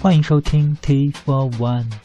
欢迎收听 T for One。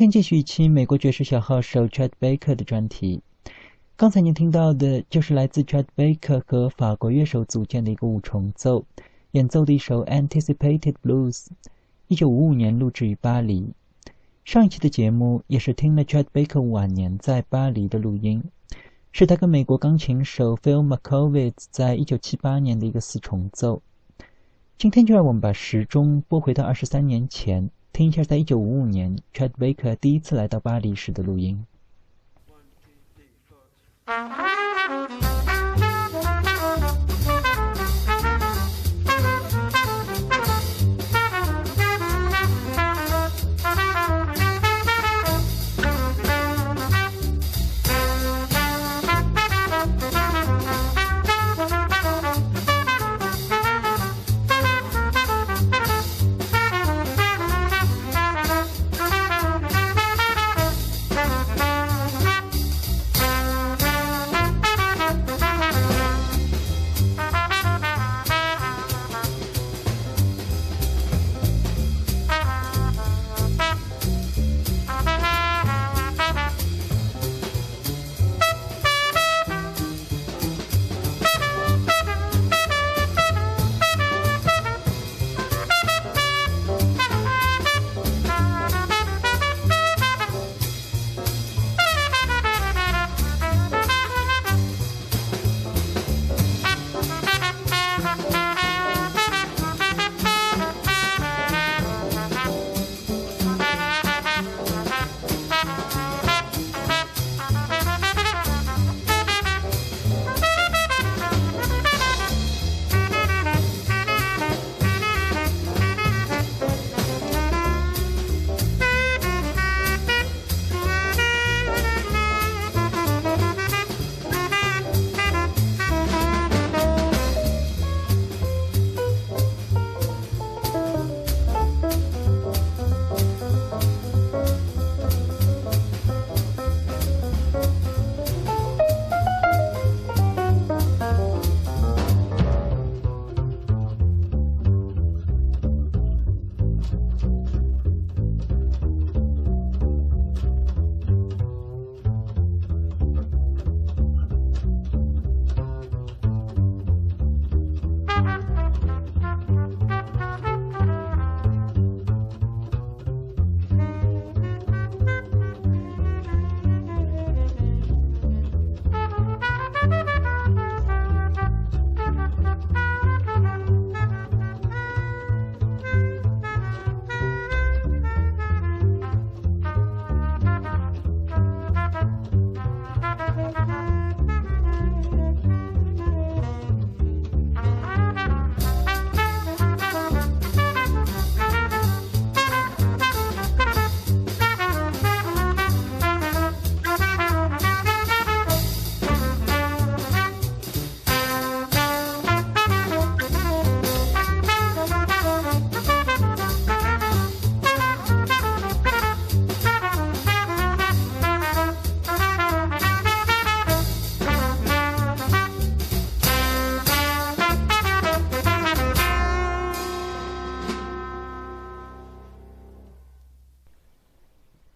今天继续一期美国爵士小号手 Chet Baker 的专题。刚才您听到的就是来自 Chet Baker 和法国乐手组建的一个五重奏，演奏的一首 Anticipated Blues，一九五五年录制于巴黎。上一期的节目也是听了 Chet Baker 晚年在巴黎的录音，是他跟美国钢琴手 Phil Mackovitz 在一九七八年的一个四重奏。今天就让我们把时钟拨回到二十三年前。听一下，在一九五五年，Chet Baker 第一次来到巴黎时的录音。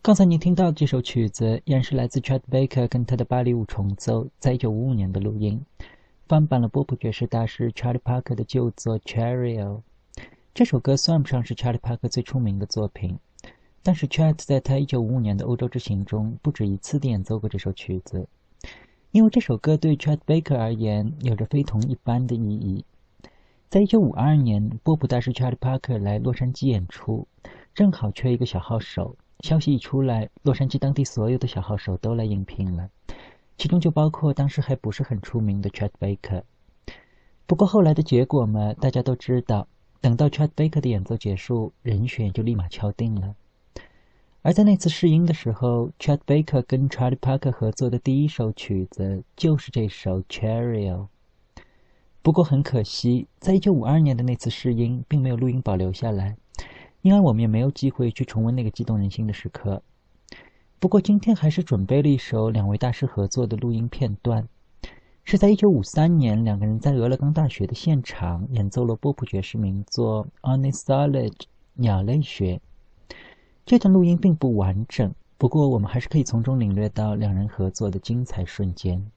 刚才您听到的这首曲子，依然是来自 Chet Baker 跟他的芭蕾舞重奏，在一九五五年的录音，翻版了波普爵士大师 Charlie Parker 的旧作《Cheerio》。这首歌算不上是 Charlie Parker 最出名的作品，但是 Chet 在他一九五五年的欧洲之行中不止一次地演奏过这首曲子，因为这首歌对 Chet Baker 而言有着非同一般的意义。在一九五二年，波普大师 Charlie Parker 来洛杉矶演出，正好缺一个小号手。消息一出来，洛杉矶当地所有的小号手都来应聘了，其中就包括当时还不是很出名的 Chet Baker。不过后来的结果嘛，大家都知道。等到 Chet Baker 的演奏结束，人选就立马敲定了。而在那次试音的时候，Chet Baker 跟 Charlie Parker 合作的第一首曲子就是这首《Cheerio》。不过很可惜，在一九五二年的那次试音并没有录音保留下来。因而我们也没有机会去重温那个激动人心的时刻。不过今天还是准备了一首两位大师合作的录音片段，是在1953年两个人在俄勒冈大学的现场演奏了波普爵士名作《Ornithology》鸟类学。这段录音并不完整，不过我们还是可以从中领略到两人合作的精彩瞬间。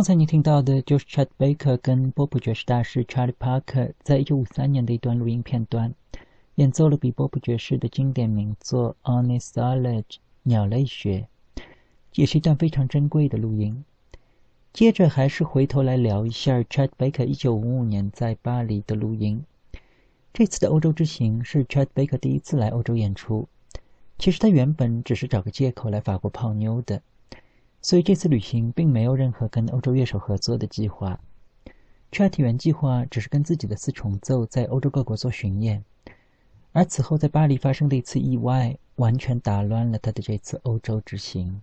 刚才你听到的就是 Chet Baker 跟波普爵士大师 Charlie Parker 在一九五三年的一段录音片段，演奏了比波普爵士的经典名作《Ornithology》鸟类学，也是一段非常珍贵的录音。接着还是回头来聊一下 Chet Baker 一九五五年在巴黎的录音。这次的欧洲之行是 Chet Baker 第一次来欧洲演出，其实他原本只是找个借口来法国泡妞的。所以这次旅行并没有任何跟欧洲乐手合作的计划。Chat 原计划只是跟自己的四重奏在欧洲各国做巡演，而此后在巴黎发生的一次意外，完全打乱了他的这次欧洲之行。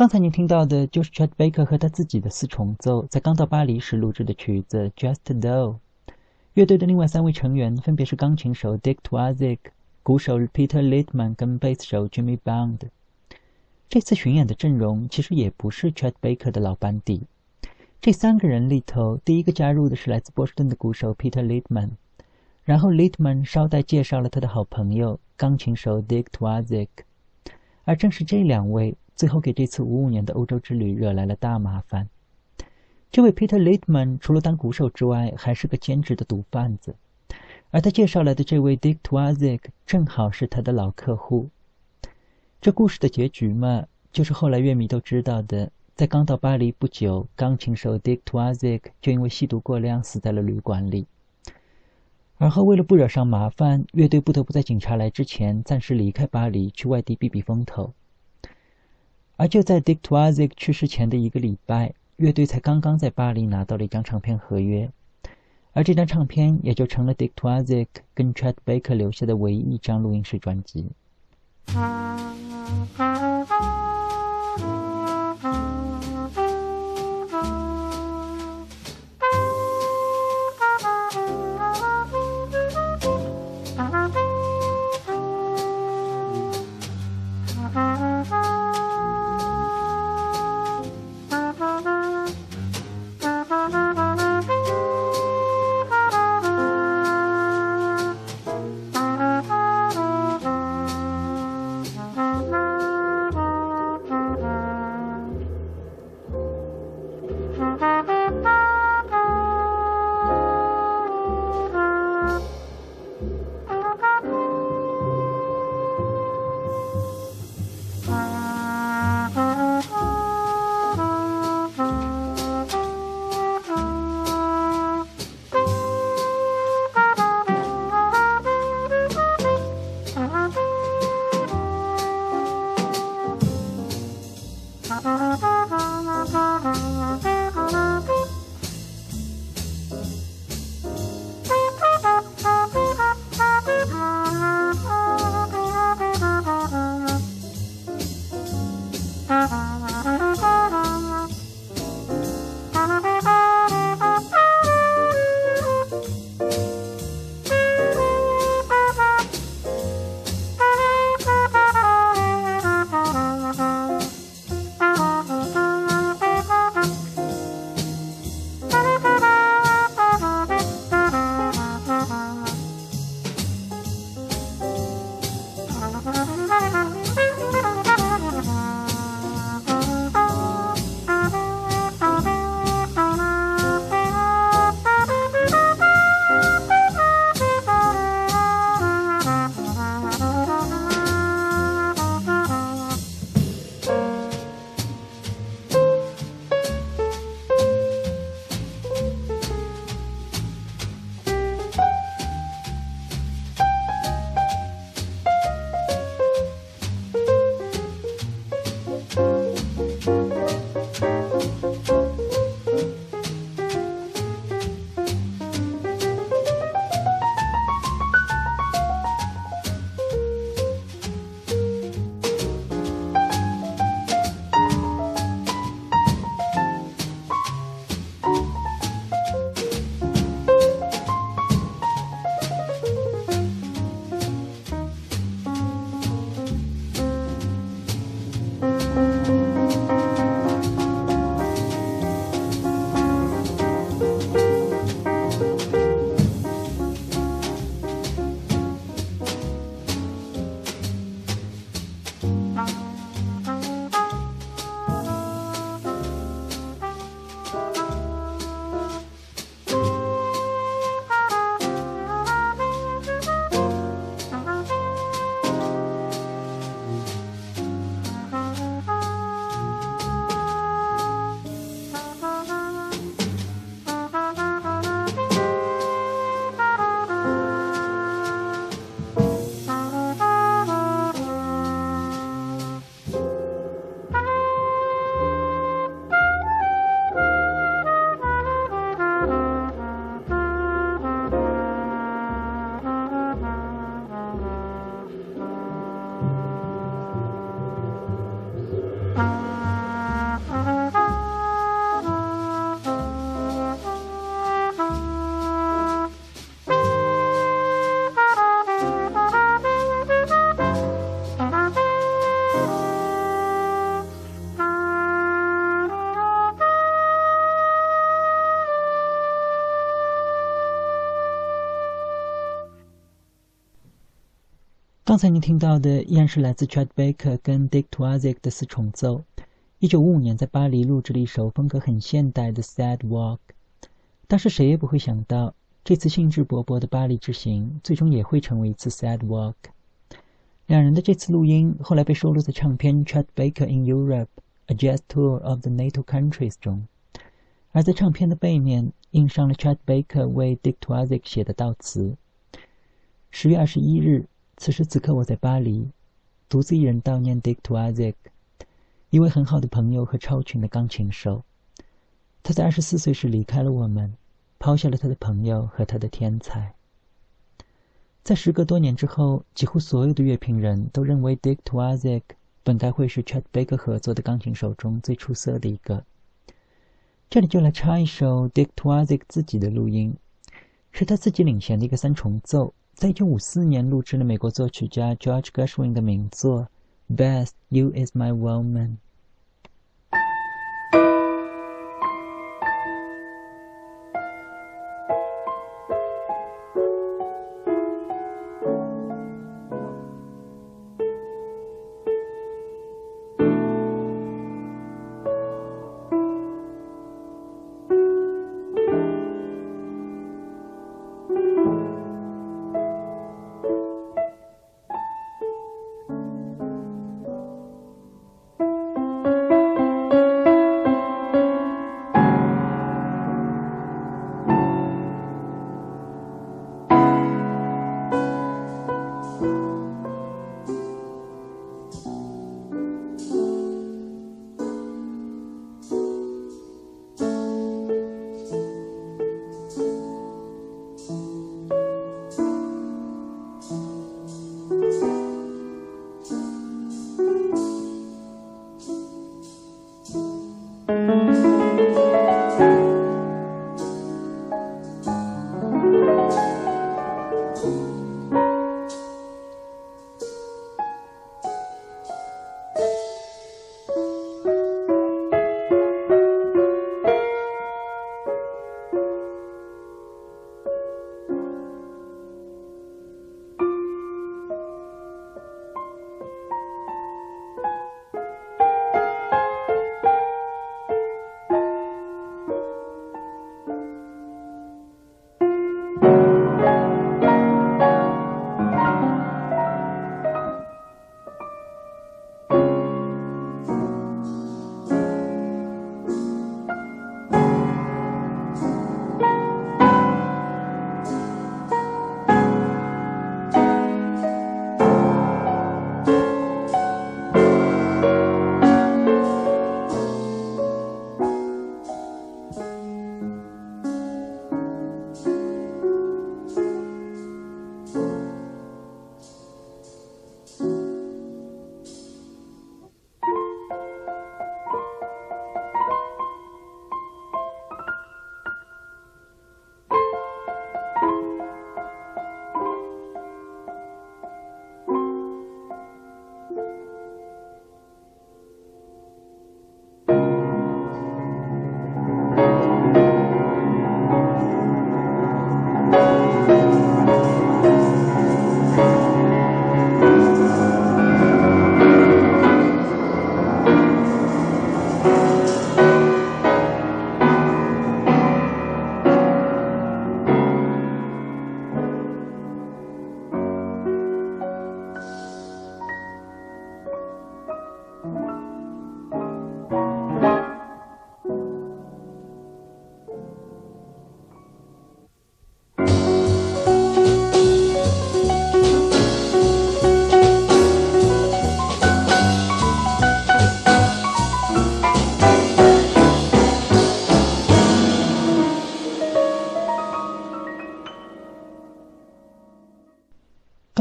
刚才您听到的就是 Chet Baker 和他自己的四重奏在刚到巴黎时录制的曲子《Just Though》。乐队的另外三位成员分别是钢琴手 Dick Twazik、鼓手 Peter Littman 跟贝斯手 Jimmy Bond。这次巡演的阵容其实也不是 Chet Baker 的老班底。这三个人里头，第一个加入的是来自波士顿的鼓手 Peter Littman，然后 Littman 捎带介绍了他的好朋友钢琴手 Dick Twazik，而正是这两位。最后给这次五五年的欧洲之旅惹来了大麻烦。这位 Peter Littman 除了当鼓手之外，还是个兼职的毒贩子，而他介绍来的这位 Dick Twazik 正好是他的老客户。这故事的结局嘛，就是后来乐迷都知道的，在刚到巴黎不久，钢琴手 Dick Twazik 就因为吸毒过量死在了旅馆里。而后为了不惹上麻烦，乐队不得不在警察来之前暂时离开巴黎，去外地避避风头。而就在 Dick Twazik 去世前的一个礼拜，乐队才刚刚在巴黎拿到了一张唱片合约，而这张唱片也就成了 Dick Twazik 跟 Chet Baker 留下的唯一一张录音室专辑。刚才您听到的依然是来自 Chet Baker 跟 Dick Twardzik 的四重奏。一九五五年在巴黎录制了一首风格很现代的《Sad Walk》。但是谁也不会想到，这次兴致勃勃的巴黎之行，最终也会成为一次 Sad Walk。两人的这次录音后来被收录在唱片《Chet Baker in Europe: A Jazz Tour of the NATO Countries》中，而在唱片的背面印上了 Chet Baker 为 Dick Twardzik 写的悼词。十月二十一日。此时此刻，我在巴黎，独自一人悼念 Dick Twardzik，一位很好的朋友和超群的钢琴手。他在二十四岁时离开了我们，抛下了他的朋友和他的天才。在时隔多年之后，几乎所有的乐评人都认为 Dick Twardzik 本该会是 Chet Baker 合作的钢琴手中最出色的一个。这里就来插一首 Dick Twardzik 自己的录音，是他自己领衔的一个三重奏。在一九五四年录制了美国作曲家 George Gershwin 的名作《Best You Is My Woman》。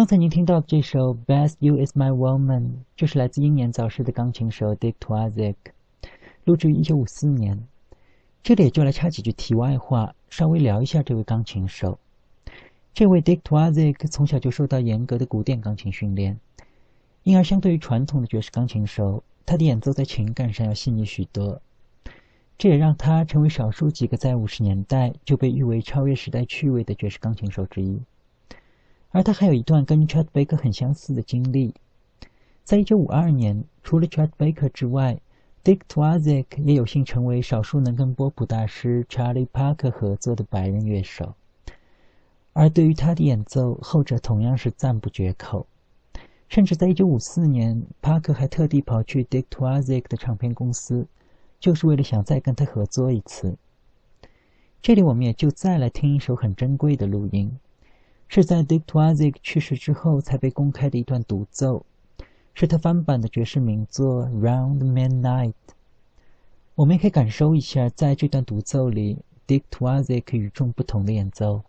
才您听到这首《Best You Is My Woman》，就是来自英年早逝的钢琴手 Dick Twardzik，录制于一九五四年。这里也就来插几句题外话，稍微聊一下这位钢琴手。这位 Dick Twardzik 从小就受到严格的古典钢琴训练，因而相对于传统的爵士钢琴手，他的演奏在情感上要细腻许多。这也让他成为少数几个在五十年代就被誉为超越时代趣味的爵士钢琴手之一。而他还有一段跟 Chet Baker 很相似的经历。在一九五二年，除了 Chet Baker 之外，Dick Twardzik 也有幸成为少数能跟波普大师 Charlie Parker 合作的白人乐手。而对于他的演奏，后者同样是赞不绝口。甚至在一九五四年，帕克还特地跑去 Dick Twardzik 的唱片公司，就是为了想再跟他合作一次。这里我们也就再来听一首很珍贵的录音，是在 Dick Twardzik 去世之后才被公开的一段独奏，是他翻版的爵士名作《Round Midnight》。我们也可以感受一下，在这段独奏里，Dick Twardzik 与众不同的演奏。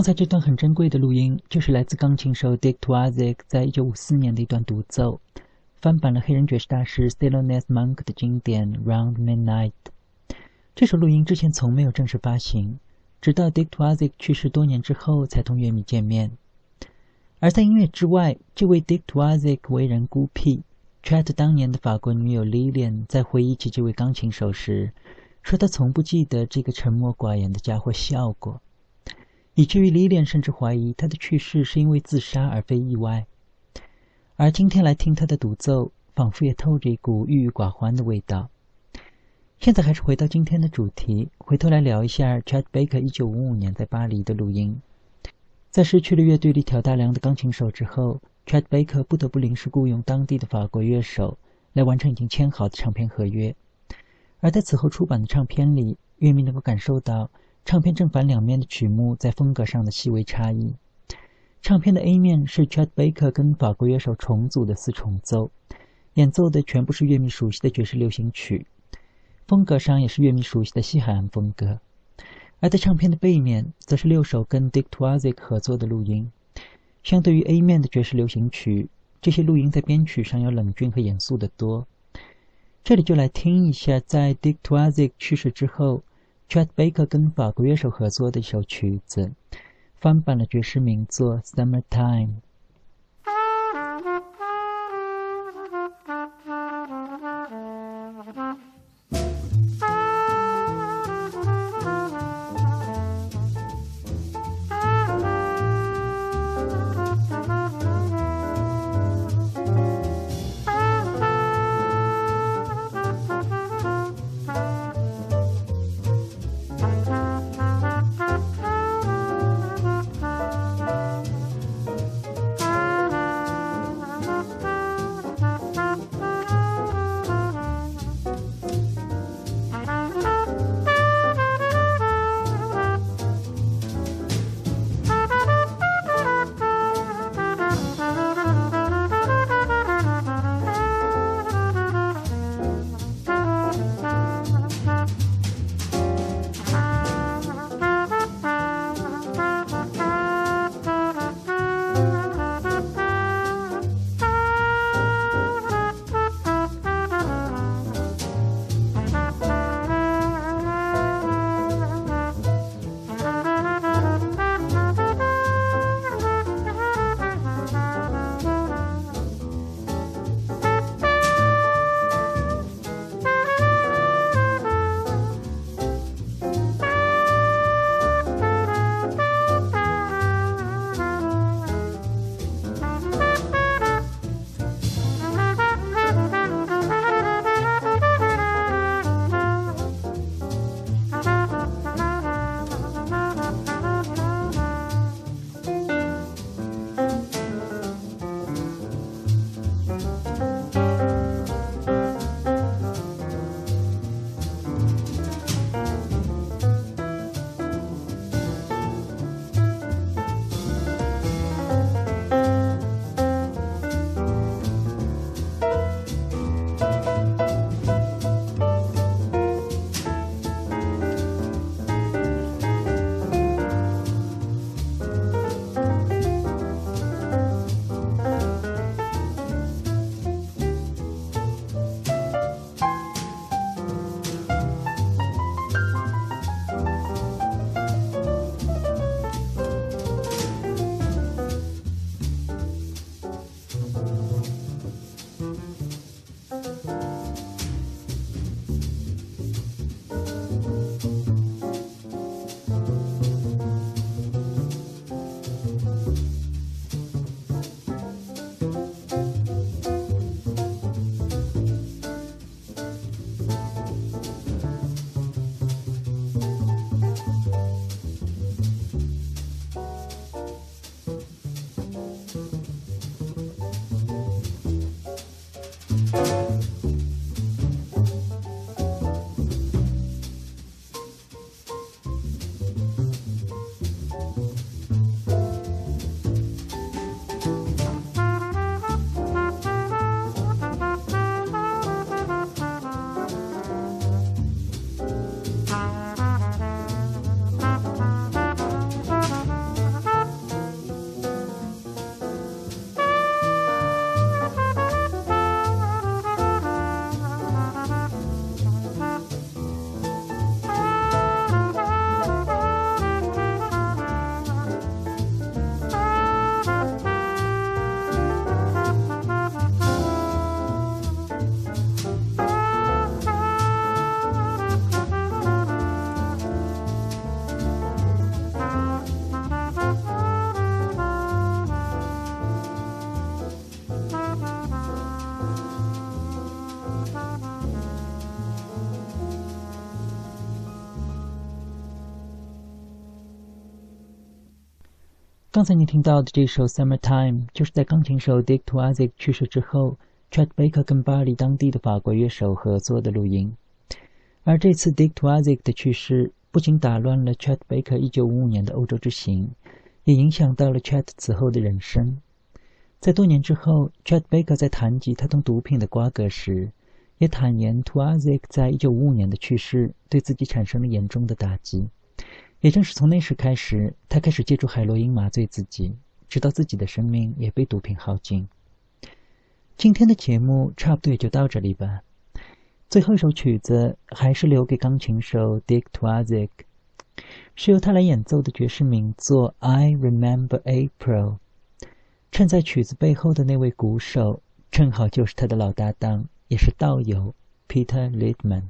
刚才这段很珍贵的录音，就是来自钢琴手 Dick t w a z i c 在一九五四年的一段独奏，翻版了黑人爵士大师 s t e l l o n e s Monk 的经典《Round Midnight》。这首录音之前从没有正式发行，直到 Dick t w a z i c 去世多年之后才同乐迷见面。而在音乐之外，这位 Dick t w a z i c 为人孤僻。Chat 当年的法国女友 Lilian 在回忆起这位钢琴手时，说他从不记得这个沉默寡言的家伙笑过。以至于李莲甚至怀疑他的去世是因为自杀而非意外。而今天来听他的独奏，仿佛也透着一股郁郁寡欢的味道。现在还是回到今天的主题，回头来聊一下 Chet Baker 一九五五年在巴黎的录音。在失去了乐队里挑大梁的钢琴手之后，Chet Baker 不得不临时雇佣当地的法国乐手来完成已经签好的唱片合约。而在此后出版的唱片里，乐迷能够感受到唱片正反两面的曲目在风格上的细微差异。唱片的 A 面是 Chet Baker 跟法国乐手重组的四重奏，演奏的全部是乐迷熟悉的爵士流行曲，风格上也是乐迷熟悉的西海岸风格。而在唱片的背面，则是六首跟 Dick Twardzik 合作的录音。相对于 A 面的爵士流行曲，这些录音在编曲上要冷峻和严肃的多。这里就来听一下，在 Dick Twardzik 去世之后，Chet Baker 跟法国乐手合作的一首曲子。翻版了爵士名作《Summertime》。刚才你听到的这首《Summertime》，就是在钢琴手 Dick Twardzik 去世之后，Chet Baker 跟巴黎当地的法国乐手合作的录音。而这次 Dick Twardzik 的去世，不仅打乱了 Chet Baker 1955年的欧洲之行，也影响到了 Chet 此后的人生。在多年之后，Chet Baker 在谈及他同毒品的瓜葛时，也坦言 Twardzik 在1955年的去世对自己产生了严重的打击。也正是从那时开始，他开始借助海洛因麻醉自己，直到自己的生命也被毒品耗尽。今天的节目差不多也就到这里吧。最后一首曲子还是留给钢琴手 Dick Twardzik，是由他来演奏的爵士名作《I Remember April》。衬在曲子背后的那位鼓手，正好就是他的老搭档，也是道友 Peter Littman。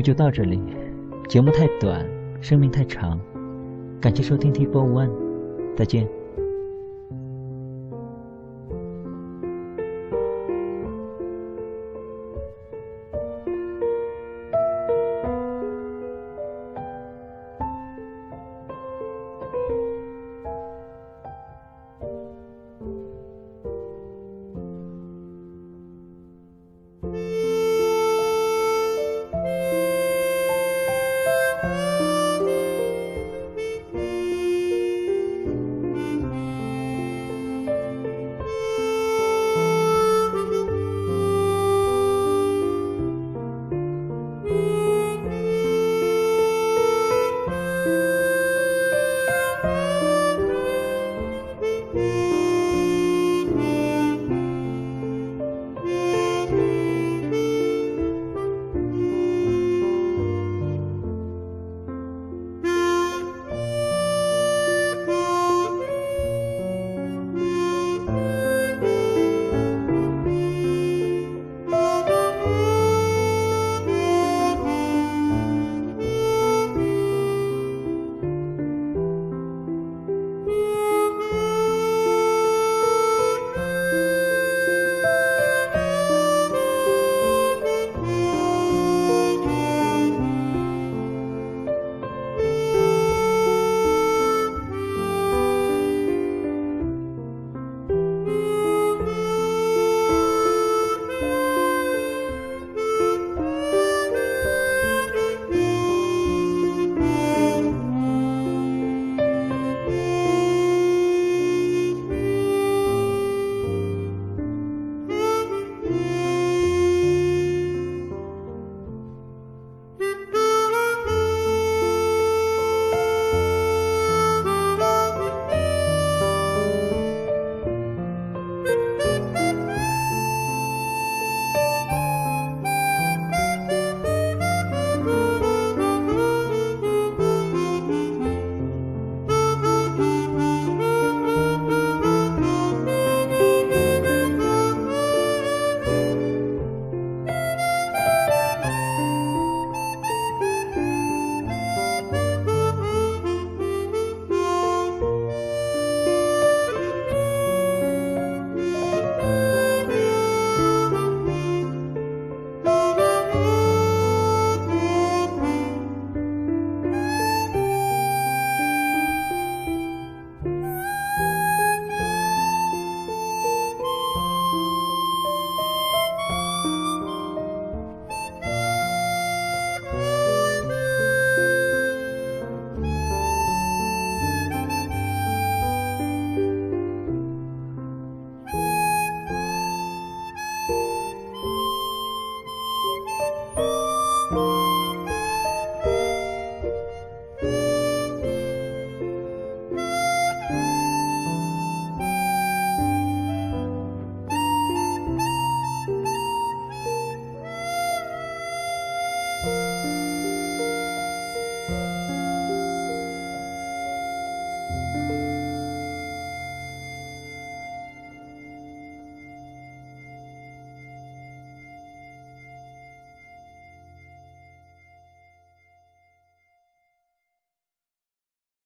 就到这里，节目太短，生命太长，感谢收听 T Four One，再见。